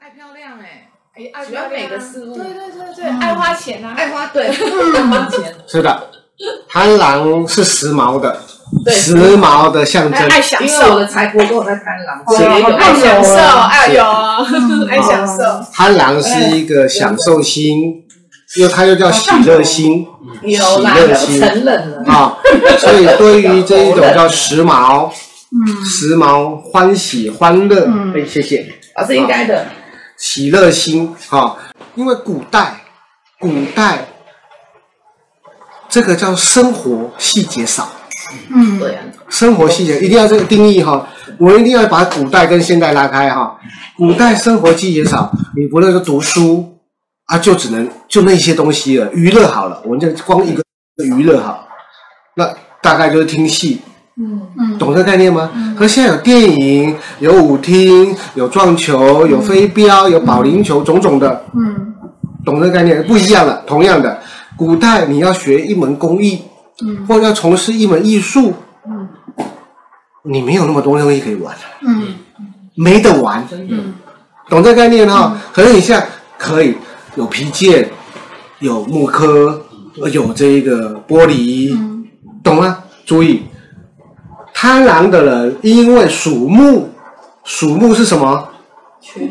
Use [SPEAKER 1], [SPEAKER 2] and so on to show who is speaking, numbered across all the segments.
[SPEAKER 1] 爱漂亮哎，
[SPEAKER 2] 爱
[SPEAKER 1] 喜欢美的事物，
[SPEAKER 2] 对对对对，爱花钱啊，
[SPEAKER 1] 爱花对，爱花钱。
[SPEAKER 3] 是的，贪狼是时髦的，时髦的象征。
[SPEAKER 2] 爱享受，
[SPEAKER 1] 的财帛都有在贪狼，
[SPEAKER 2] 爱享受，爱有，爱享受。
[SPEAKER 3] 贪狼是一个享受心，因为它又叫喜乐心，喜乐心。
[SPEAKER 1] 承认了。
[SPEAKER 3] 啊，所以对于这一种叫时髦，嗯，时髦、欢喜、欢乐，哎，谢谢，
[SPEAKER 1] 啊，是应该的。
[SPEAKER 3] 喜乐心，哈，因为古代，古代这个叫生活细节少，
[SPEAKER 1] 嗯，对啊，
[SPEAKER 3] 生活细节一定要这个定义哈，我一定要把古代跟现代拉开哈。古代生活细节少，你不论是读书啊，就只能就那些东西了，娱乐好了，我们就光一个娱乐好，那大概就是听戏。嗯。嗯，懂这个概念吗？可是现在有电影，有舞厅，有撞球，有飞镖，有保龄球，种种的。嗯，懂这个概念不一样了。同样的，古代你要学一门工艺，嗯，或者要从事一门艺术，嗯，你没有那么多东西可以玩，嗯，没得玩，嗯，懂这个概念哈？可是你现在可以有皮件，有木刻，有这个玻璃，懂吗？注意。贪婪的人，因为属木，属木是什么？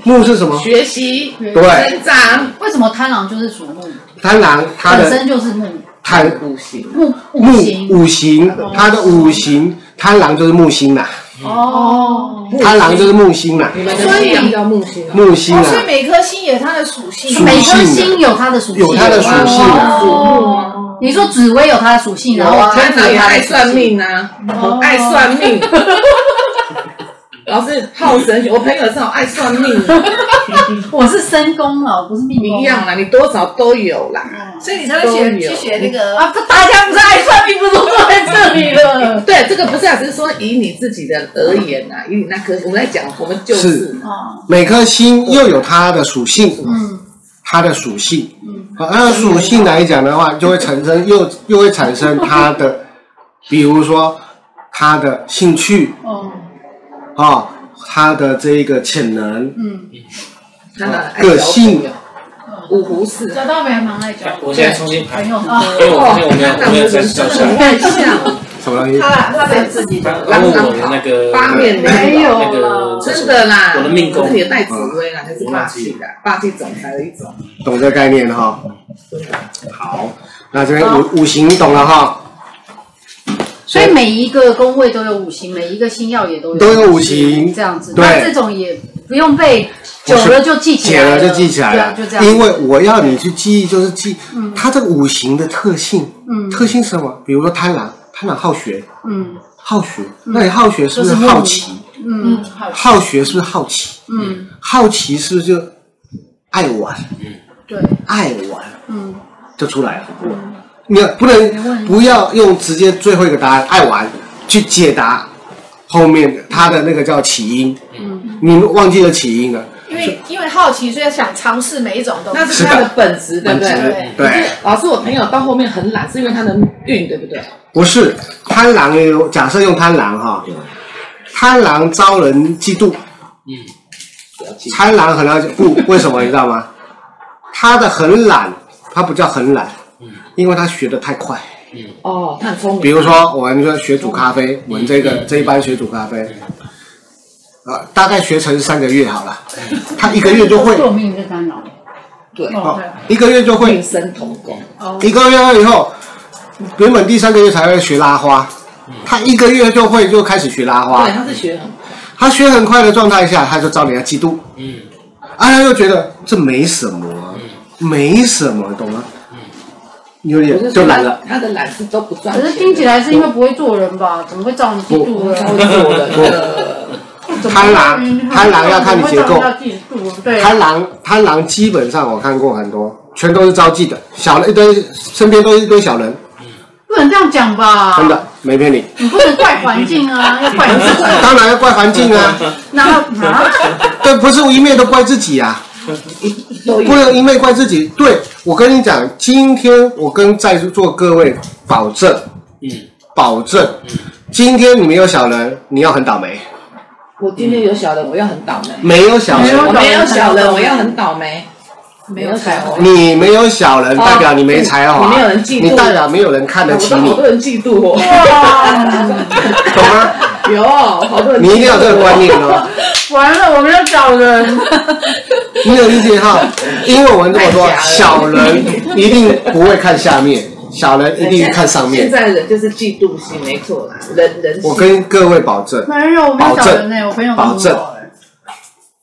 [SPEAKER 3] 木是什么？
[SPEAKER 1] 学习，
[SPEAKER 3] 对，
[SPEAKER 1] 成长。
[SPEAKER 4] 为什么贪狼就是属木？
[SPEAKER 3] 贪狼它的
[SPEAKER 4] 本身就是木，
[SPEAKER 3] 贪
[SPEAKER 1] 五行
[SPEAKER 4] 木
[SPEAKER 3] 木五行，它的五行贪狼就是木星呐。
[SPEAKER 4] 哦，
[SPEAKER 3] 贪狼就是木星呐。
[SPEAKER 1] 所以叫木星。
[SPEAKER 3] 木星啊。
[SPEAKER 2] 所以每颗星有它的属性，
[SPEAKER 4] 每颗星有它的属性，
[SPEAKER 3] 有它的属性。
[SPEAKER 4] 哦。你说紫薇有它的属性，然后
[SPEAKER 1] 贪狼也爱算命啊，爱算命。老师好神学，我朋友是好爱算命。
[SPEAKER 4] 我是身宫哦，不是命宫。
[SPEAKER 1] 一样啦，你多少都有啦，
[SPEAKER 2] 所以你才会学去学那个
[SPEAKER 4] 啊。大家不是爱算命，不是都坐在这里了？
[SPEAKER 1] 对，这个不是啊，只是说以你自己的而言啊，以你那颗，我们在讲，我们就是
[SPEAKER 3] 每颗星又有它的属性，嗯，它的属性，嗯，好，按属性来讲的话，就会产生又又会产生它的，比如说他的兴趣，哦。啊，他的这一个潜能，嗯，
[SPEAKER 1] 他的
[SPEAKER 3] 个性，
[SPEAKER 1] 五湖四，
[SPEAKER 2] 找到没？蛮爱讲。
[SPEAKER 5] 我现在重新排，因为我
[SPEAKER 1] 发
[SPEAKER 5] 现我没有没有在教下来。
[SPEAKER 1] 像
[SPEAKER 3] 什么东西？
[SPEAKER 2] 他他在自己的，
[SPEAKER 5] 然后我的那个
[SPEAKER 1] 八面
[SPEAKER 4] 没有
[SPEAKER 5] 那个
[SPEAKER 1] 真的啦，
[SPEAKER 5] 我的命宫，
[SPEAKER 1] 你的带紫薇啦，就是霸气的，霸气总裁的一种。
[SPEAKER 3] 懂这个概念哈？好，那这边五五行你懂了哈？
[SPEAKER 4] 所以每一个宫位都有五行，每一个星耀也都有
[SPEAKER 3] 都有五行，
[SPEAKER 4] 这样子。那这种也不用背，久了就记起来了，
[SPEAKER 3] 就记起来了，就这样。因为我要你去记忆，就是记它这个五行的特性。嗯，特性是什么？比如说贪狼，贪狼好学。嗯，好学。那你好学是不是好奇？嗯，好学是不是好奇？嗯，好奇是不是就爱玩？嗯，
[SPEAKER 4] 对，
[SPEAKER 3] 爱玩。嗯，就出来了。你不能不要用直接最后一个答案爱玩去解答后面他的那个叫起因，嗯，你忘记了起因了。
[SPEAKER 2] 因为因为好奇，所以想尝试每一种东西。
[SPEAKER 1] 那是他的本质，对不对？
[SPEAKER 3] 对。
[SPEAKER 1] 老师，我朋友到后面很懒，是因为他能运，对不对？
[SPEAKER 3] 不是，贪狼有假设用贪狼哈，贪狼招人嫉妒。嗯。贪狼很了解不？为什么你知道吗？他的很懒，他不叫很懒。因为他学的太快，嗯，
[SPEAKER 1] 哦，他很聪明。
[SPEAKER 3] 比如说，我们说学煮咖啡，我们这个这一班学煮咖啡，啊，大概学成三个月好了，他一个月就会。
[SPEAKER 4] 做命是干扰。
[SPEAKER 1] 对，
[SPEAKER 3] 一个月就会。
[SPEAKER 1] 命生同工。
[SPEAKER 3] 一个月以后，原本第三个月才会学拉花，他一个月就会就开始学拉花。
[SPEAKER 1] 对，他是学很。
[SPEAKER 3] 他学很快的状态下，他就招人家嫉妒。嗯。啊，他又觉得这没什么，没什么，懂吗？有点就懒了，
[SPEAKER 1] 他的懒是都不赚。
[SPEAKER 4] 可是听起来是因为不会做人吧？怎么会招人嫉妒呢？
[SPEAKER 1] 不会做人。
[SPEAKER 3] 贪狼，贪狼要看你结构。贪狼，贪狼基本上我看过很多，全都是招妓的，小了一堆，身边都是一堆小人。
[SPEAKER 4] 不能这样讲吧？
[SPEAKER 3] 真的没骗你。
[SPEAKER 4] 你不能怪环境啊，要怪自己。
[SPEAKER 3] 当然要怪环境啊。
[SPEAKER 4] 那啊？
[SPEAKER 3] 对，不是一面都怪自己啊。不能一面怪自己。对，我跟你讲，今天我跟在座各位保证，嗯，保证，今天你没有小人，你要很倒霉。
[SPEAKER 1] 我今天有小人，我要很倒霉。
[SPEAKER 3] 没有小人，
[SPEAKER 1] 我没有小人，我要很倒霉。没有彩虹，
[SPEAKER 3] 你没有小人，代表你没才华。
[SPEAKER 1] 你没有人嫉妒，
[SPEAKER 3] 你代表没有人看得起你。
[SPEAKER 1] 好多人嫉妒我，
[SPEAKER 3] 懂吗？
[SPEAKER 1] 有，好多人。
[SPEAKER 3] 你一定要有这个观念哦。
[SPEAKER 4] 完了，我没有小人。
[SPEAKER 3] 你有理解哈？因为我们这么说，小人一定不会看下面，小人一定看上面。
[SPEAKER 1] 现在人就是嫉妒心，没错啦，人人。
[SPEAKER 3] 我跟各位保证，
[SPEAKER 4] 没有，没有小人呢，我朋友
[SPEAKER 3] 保证。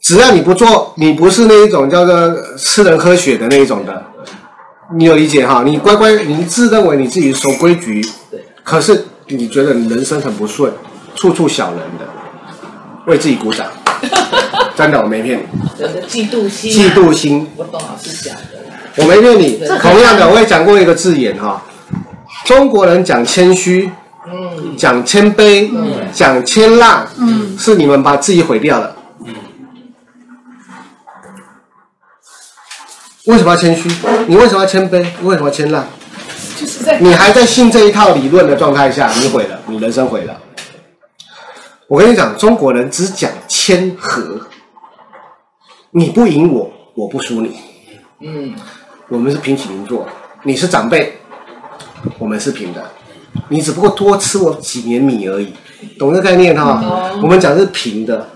[SPEAKER 3] 只要你不做，你不是那一种叫做吃人喝血的那一种的，你有理解哈？你乖乖，你自认为你自己守规矩，可是你觉得你人生很不顺，处处小人的，为自己鼓掌，真的我没骗你。
[SPEAKER 1] 人的嫉妒心，
[SPEAKER 3] 嫉妒心，
[SPEAKER 1] 我懂老师讲的。
[SPEAKER 3] 我没骗你，同样的我也讲过一个字眼哈，中国人讲谦虚，嗯，讲谦卑，嗯，讲谦让，嗯，是你们把自己毁掉了。为什么要谦虚？你为什么要谦卑？为什么要谦让？
[SPEAKER 1] 就是在
[SPEAKER 3] 你还在信这一套理论的状态下，你毁了，你人生毁了。我跟你讲，中国人只讲谦和，你不赢我，我不输你。嗯，我们是平起平坐，你是长辈，我们是平的，你只不过多吃我几年米而已，懂这个概念哈？嗯、我们讲的是平的，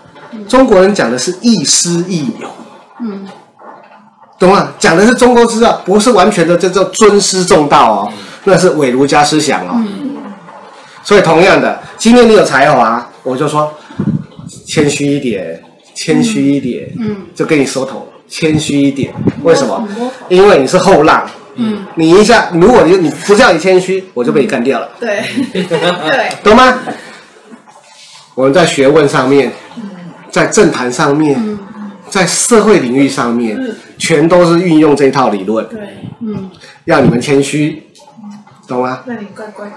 [SPEAKER 3] 中国人讲的是亦师亦友。嗯。懂吗？讲的是中国之道，不是完全的这叫尊师重道哦，那是伪儒家思想哦。嗯、所以同样的，今天你有才华，我就说谦虚一点，谦虚一点，嗯，就跟你收头，谦虚一点。为什么？因为你是后浪，嗯，你一下，如果你你不叫你谦虚，我就被你干掉了。
[SPEAKER 2] 对，对，
[SPEAKER 3] 懂吗？我们在学问上面，在政坛上面。嗯在社会领域上面，全都是运用这一套理论。对，嗯，要你们谦虚，懂吗？
[SPEAKER 2] 那你乖乖的。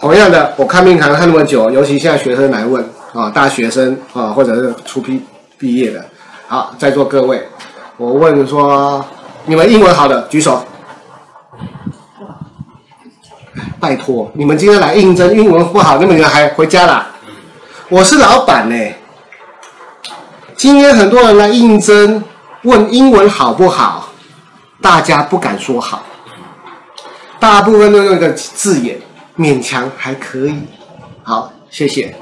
[SPEAKER 3] 同样的，我看命看看那么久，尤其现在学生来问啊，大学生啊，或者是初毕毕业的，好，在座各位，我问说，你们英文好的举手。拜托，你们今天来应征，英文不好，那么你们还回家啦？我是老板呢。今天很多人来应征，问英文好不好？大家不敢说好，大部分都用一个字眼，勉强还可以。好，谢谢，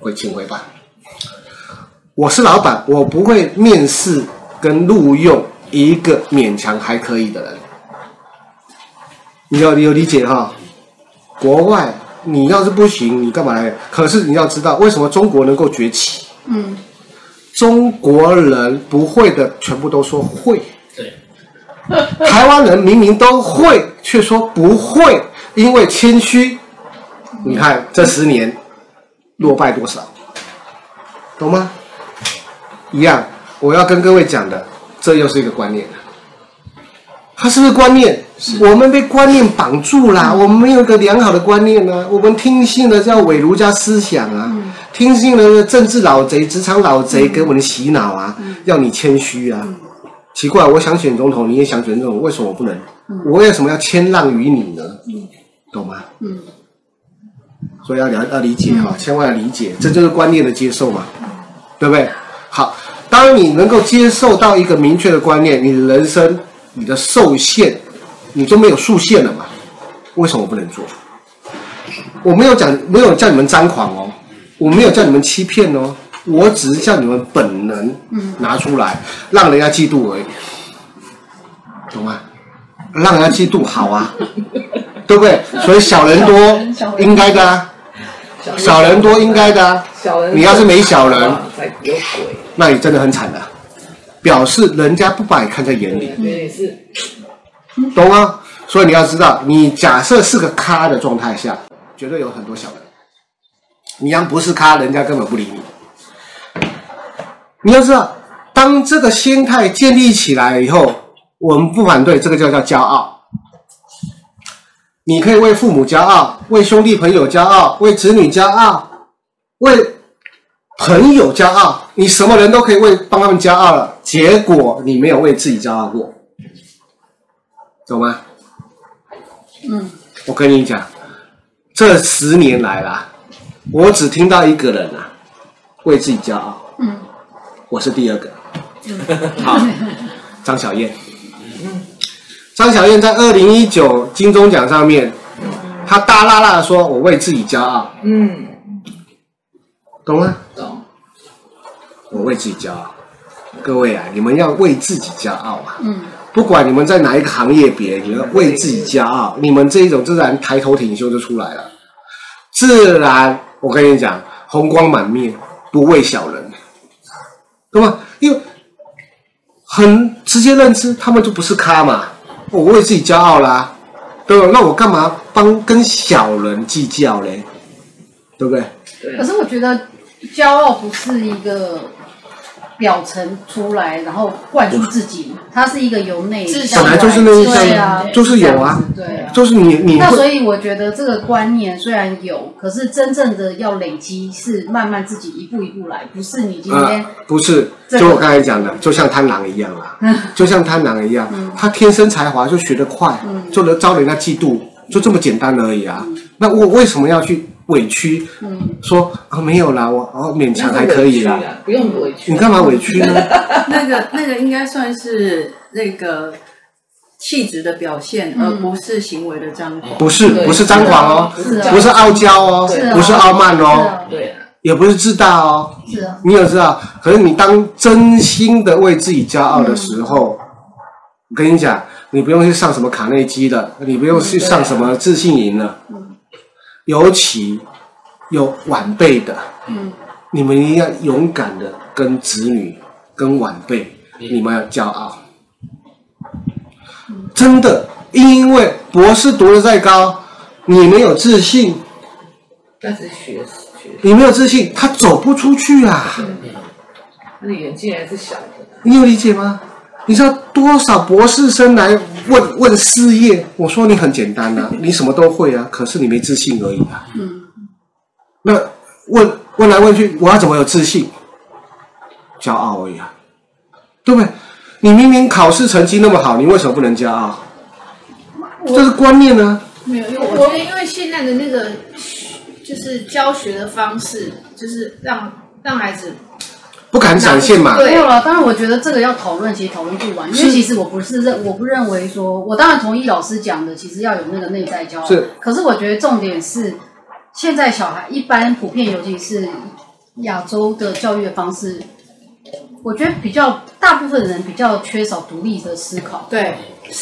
[SPEAKER 3] 回请回吧。我是老板，我不会面试跟录用一个勉强还可以的人。你要你有理解哈？国外你要是不行，你干嘛来？可是你要知道，为什么中国能够崛起？嗯。中国人不会的全部都说会，对。台湾人明明都会，却说不会，因为谦虚。你看这十年落败多少，懂吗？一样，我要跟各位讲的，这又是一个观念。它是不是观念？我们被观念绑住了，我们没有一个良好的观念呢、啊。我们听信了叫伪儒家思想啊，嗯、听信了政治老贼、职场老贼给我们洗脑啊，嗯、要你谦虚啊。嗯、奇怪，我想选总统，你也想选总统，为什么我不能？嗯、我为什么要谦让于你呢？嗯、懂吗？嗯。所以要了要理解哈，千万要理解，这就是观念的接受嘛，对不对？好，当你能够接受到一个明确的观念，你的人生。你的受限，你就没有束限了嘛？为什么我不能做？我没有讲，没有叫你们张狂哦，我没有叫你们欺骗哦，我只是叫你们本能拿出来，让人家嫉妒而已，懂吗？让人家嫉妒好啊，对不对？所以小人多应该的啊，小人多应该的啊。你要是没小人，那你真的很惨的。表示人家不把你看在眼里，懂吗？所以你要知道，你假设是个咖的状态下，绝对有很多小人。你要不是咖，人家根本不理你。你要知道，当这个心态建立起来以后，我们不反对，这个叫叫骄傲。你可以为父母骄傲，为兄弟朋友骄傲，为子女骄傲，为朋友骄傲。你什么人都可以为帮他们骄傲了，结果你没有为自己骄傲过，懂吗？嗯，我跟你讲，这十年来啦，我只听到一个人啊，为自己骄傲。
[SPEAKER 4] 嗯，
[SPEAKER 3] 我是第二个。好，张小燕。张小燕在二零一九金钟奖上面，她大剌剌的说：“我为自己骄傲。”
[SPEAKER 1] 嗯，
[SPEAKER 3] 懂吗？
[SPEAKER 1] 懂。
[SPEAKER 3] 我为自己骄傲。各位啊，你们要为自己骄傲啊！
[SPEAKER 4] 嗯，
[SPEAKER 3] 不管你们在哪一个行业别，你要为自己骄傲。你们这一种自然抬头挺胸就出来了，自然我跟你讲，红光满面，不畏小人，对吧？因为很直接认知，他们就不是咖嘛。我为自己骄傲啦，对吧？那我干嘛帮跟小人计较嘞？对不对对？
[SPEAKER 4] 可是我觉得骄傲不是一个。表层出来，然后灌输自己，它是一个由内
[SPEAKER 3] 本来就是那一
[SPEAKER 4] 对啊，
[SPEAKER 3] 就是有啊，
[SPEAKER 4] 对啊，
[SPEAKER 3] 就是你你。
[SPEAKER 4] 那所以我觉得这个观念虽然有，可是真正的要累积是慢慢自己一步一步来，不是你今天、
[SPEAKER 3] 呃、不是，就我刚才讲的，就像贪狼一样啊，就像贪狼一样，
[SPEAKER 4] 嗯、
[SPEAKER 3] 他天生才华就学得快，
[SPEAKER 4] 嗯、
[SPEAKER 3] 就能招人家嫉妒，就这么简单而已啊。嗯、那我为什么要去？委屈，嗯，说啊没有啦，我哦勉强还可以啦，
[SPEAKER 1] 不用委屈。
[SPEAKER 3] 你干嘛委屈呢？
[SPEAKER 6] 那个那个应该算是那个气质的表现，而不是行为的张狂。
[SPEAKER 3] 不是不是张狂哦，不是傲娇哦，不是傲慢哦，
[SPEAKER 1] 对，
[SPEAKER 3] 也不是自大哦。
[SPEAKER 4] 是啊，
[SPEAKER 3] 你有知道？可是你当真心的为自己骄傲的时候，我跟你讲，你不用去上什么卡内基的，你不用去上什么自信营了。尤其有晚辈的，嗯，你们一定要勇敢的跟子女、跟晚辈，你们要骄傲。真的，因为博士读的再高，你没有自信，
[SPEAKER 1] 但是学学，
[SPEAKER 3] 你没有自信，他走不出去啊。
[SPEAKER 1] 那你眼睛还是小的，
[SPEAKER 3] 你有理解吗？你知道多少博士生来问问事业？我说你很简单呐、啊，你什么都会啊，可是你没自信而已啊。嗯。那问问来问去，我要怎么有自信？骄傲而已啊，对不对？你明明考试成绩那么好，你为什么不能骄傲？这是观念呢、啊。
[SPEAKER 2] 没有，我觉得因为现在的那个就是教学的方式，就是让让孩子。
[SPEAKER 3] 不敢展现嘛？
[SPEAKER 4] 没有了。当然，我觉得这个要讨论，其实讨论不完。因为其实我不是认，我不认为说，我当然同意老师讲的，其实要有那个内在骄傲。
[SPEAKER 3] 是。
[SPEAKER 4] 可是我觉得重点是，现在小孩一般普遍，尤其是亚洲的教育的方式，我觉得比较大部分人比较缺少独立的思考，
[SPEAKER 2] 对，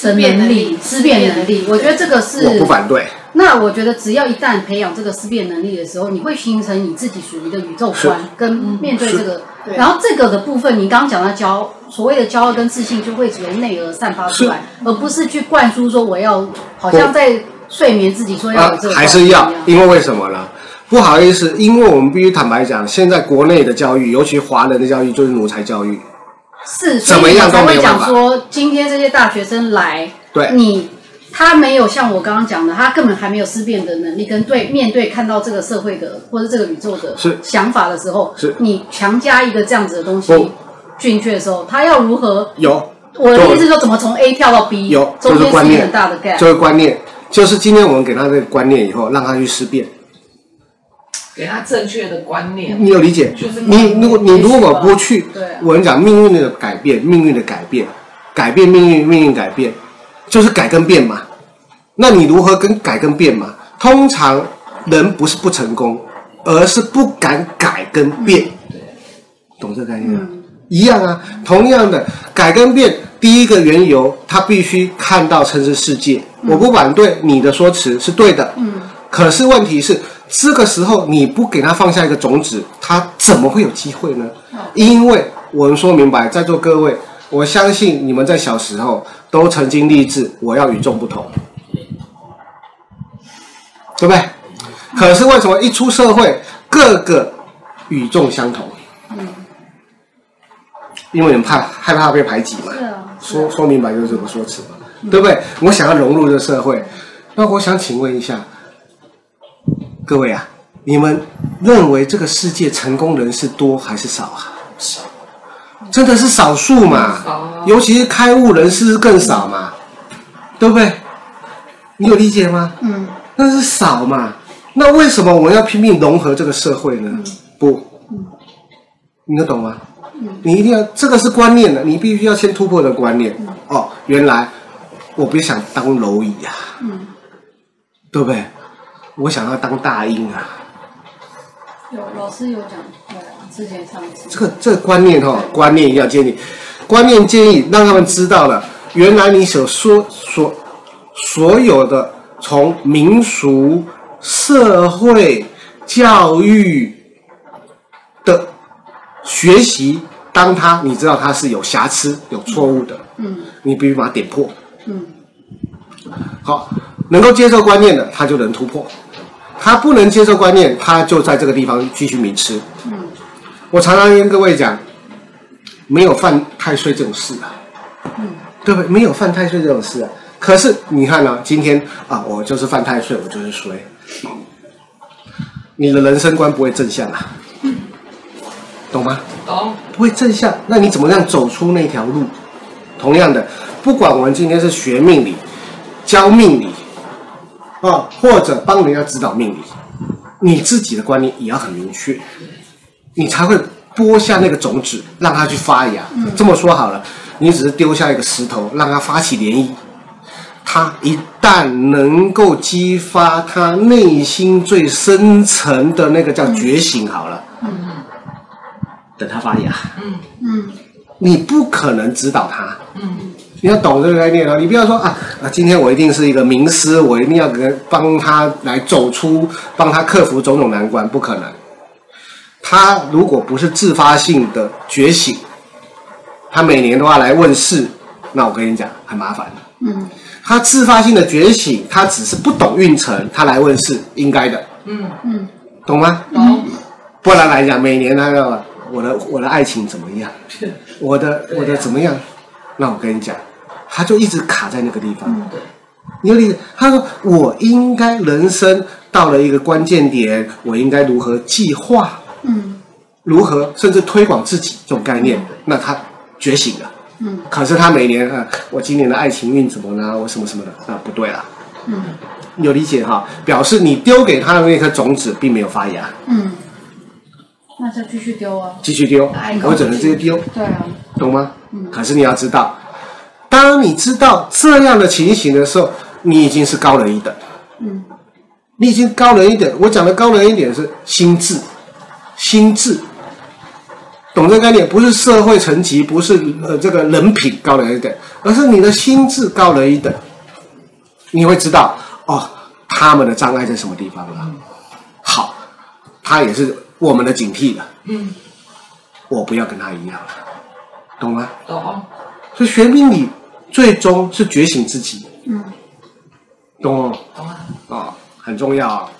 [SPEAKER 4] 的能力、思辨能力。我觉得这个是
[SPEAKER 3] 我不反对。
[SPEAKER 4] 那我觉得，只要一旦培养这个思辨能力的时候，你会形成你自己属于的宇宙观，跟面对这个。然后这个的部分，你刚刚讲到骄，所谓的骄傲跟自信，就会由内而散发出来，而不是去灌输说我要，好像在睡眠自己说要有这个、
[SPEAKER 3] 啊。还是要，因为为什么呢？不好意思，因为我们必须坦白讲，现在国内的教育，尤其华人的教育，就是奴才教育。
[SPEAKER 4] 是，怎么样都没有办法。才会讲说，今天这些大学生来，
[SPEAKER 3] 对
[SPEAKER 4] 你。他没有像我刚刚讲的，他根本还没有思辨的能力，跟对面对看到这个社会的或者这个宇宙的想法的时候，
[SPEAKER 3] 是
[SPEAKER 4] 你强加一个这样子的东西进去的时候，他要如何？
[SPEAKER 3] 有
[SPEAKER 4] 我的意思说，怎么从 A 跳到 B？
[SPEAKER 3] 有，
[SPEAKER 4] 中间
[SPEAKER 3] 是一个
[SPEAKER 4] 很大的 gap。
[SPEAKER 3] 这个观念就是今天我们给他这个观念以后，让他去思辨，
[SPEAKER 1] 给他正确的观念。
[SPEAKER 3] 你有理解？
[SPEAKER 1] 就是
[SPEAKER 3] 你如果你如果不去，
[SPEAKER 4] 对，
[SPEAKER 3] 我跟你讲命运的改变，命运的改变，改变命运，命运改变，就是改跟变嘛。那你如何跟改跟变嘛？通常人不是不成功，而是不敢改跟变。
[SPEAKER 1] 对，
[SPEAKER 3] 懂这个概念吗？一样啊，同样的改跟变，第一个缘由，他必须看到城市世界。我不反对你的说辞是对的，嗯。可是问题是，这个时候你不给他放下一个种子，他怎么会有机会呢？因为我们说明白，在座各位，我相信你们在小时候都曾经立志，我要与众不同。对不对？可是为什么一出社会，个个与众相同？嗯，因为你们怕害怕被排挤嘛。
[SPEAKER 4] 是啊。
[SPEAKER 3] 说说明白就是这个说辞嘛，对不对？我想要融入这个社会，那我想请问一下各位啊，你们认为这个世界成功人士多还是少啊？
[SPEAKER 5] 少，
[SPEAKER 3] 真的是少数嘛？尤其是开悟人士更少嘛？对不对？你有理解吗？嗯。那是少嘛？那为什么我们要拼命融合这个社会呢？不，你能懂吗？你一定要，这个是观念的，你必须要先突破的观念。哦，原来我不想当蝼蚁呀，嗯，对不对？我想要当大鹰啊。
[SPEAKER 4] 有老师有讲，对啊，之前上次。
[SPEAKER 3] 这个这个观念哈、哦，观念要建立，观念建议让他们知道了，原来你所说所所有的从民俗、社会、教育的。学习，当他你知道他是有瑕疵、有错误的，嗯，你必须把它点破，嗯，好，能够接受观念的，他就能突破；他不能接受观念，他就在这个地方继续迷失。嗯，我常常跟各位讲，没有犯太岁这种事啊，嗯，对不对？没有犯太岁这种事啊。可是你看呢、啊？今天啊，我就是犯太岁，我就是衰，你的人生观不会正向啊。懂吗？懂，不会正向，那你怎么样走出那条路？同样的，不管我们今天是学命理、教命理，啊，或者帮人家指导命理，你自己的观念也要很明确，你才会播下那个种子，让它去发芽。嗯、这么说好了，你只是丢下一个石头，让它发起涟漪，它一旦能够激发他内心最深层的那个叫觉醒，好了。嗯等他发芽，嗯嗯，你不可能指导他，嗯，你要懂这个概念啊！你不要说啊啊，今天我一定是一个名师，我一定要给帮他来走出，帮他克服种种难关，不可能。他如果不是自发性的觉醒，他每年都要来问世，那我跟你讲很麻烦。嗯，他自发性的觉醒，他只是不懂运程，他来问是应该的。嗯嗯，懂吗？懂。不然来讲，每年那个。我的我的爱情怎么样？我的我的怎么样？那我跟你讲，他就一直卡在那个地方。嗯、你有理解？他说我应该人生到了一个关键点，我应该如何计划？嗯，如何甚至推广自己这种概念？嗯、那他觉醒了。嗯，可是他每年啊，我今年的爱情运怎么呢？我什么什么的，那不对了。嗯，有理解哈？表示你丢给他的那颗种子并没有发芽。嗯。
[SPEAKER 4] 那就继续丢啊！
[SPEAKER 3] 继续丢，我只能直接丢。
[SPEAKER 4] 对啊，
[SPEAKER 3] 懂吗？嗯。可是你要知道，当你知道这样的情形的时候，你已经是高人一等。嗯。你已经高人一点。我讲的高人一点是心智，心智。懂这个概念？不是社会层级，不是呃这个人品高人一等，而是你的心智高人一等。你会知道哦，他们的障碍在什么地方了。嗯。好，他也是。我们的警惕的，嗯，我不要跟他一样了，懂吗？懂。所以学命理最终是觉醒自己，嗯，懂哦，懂啊，啊，很重要啊。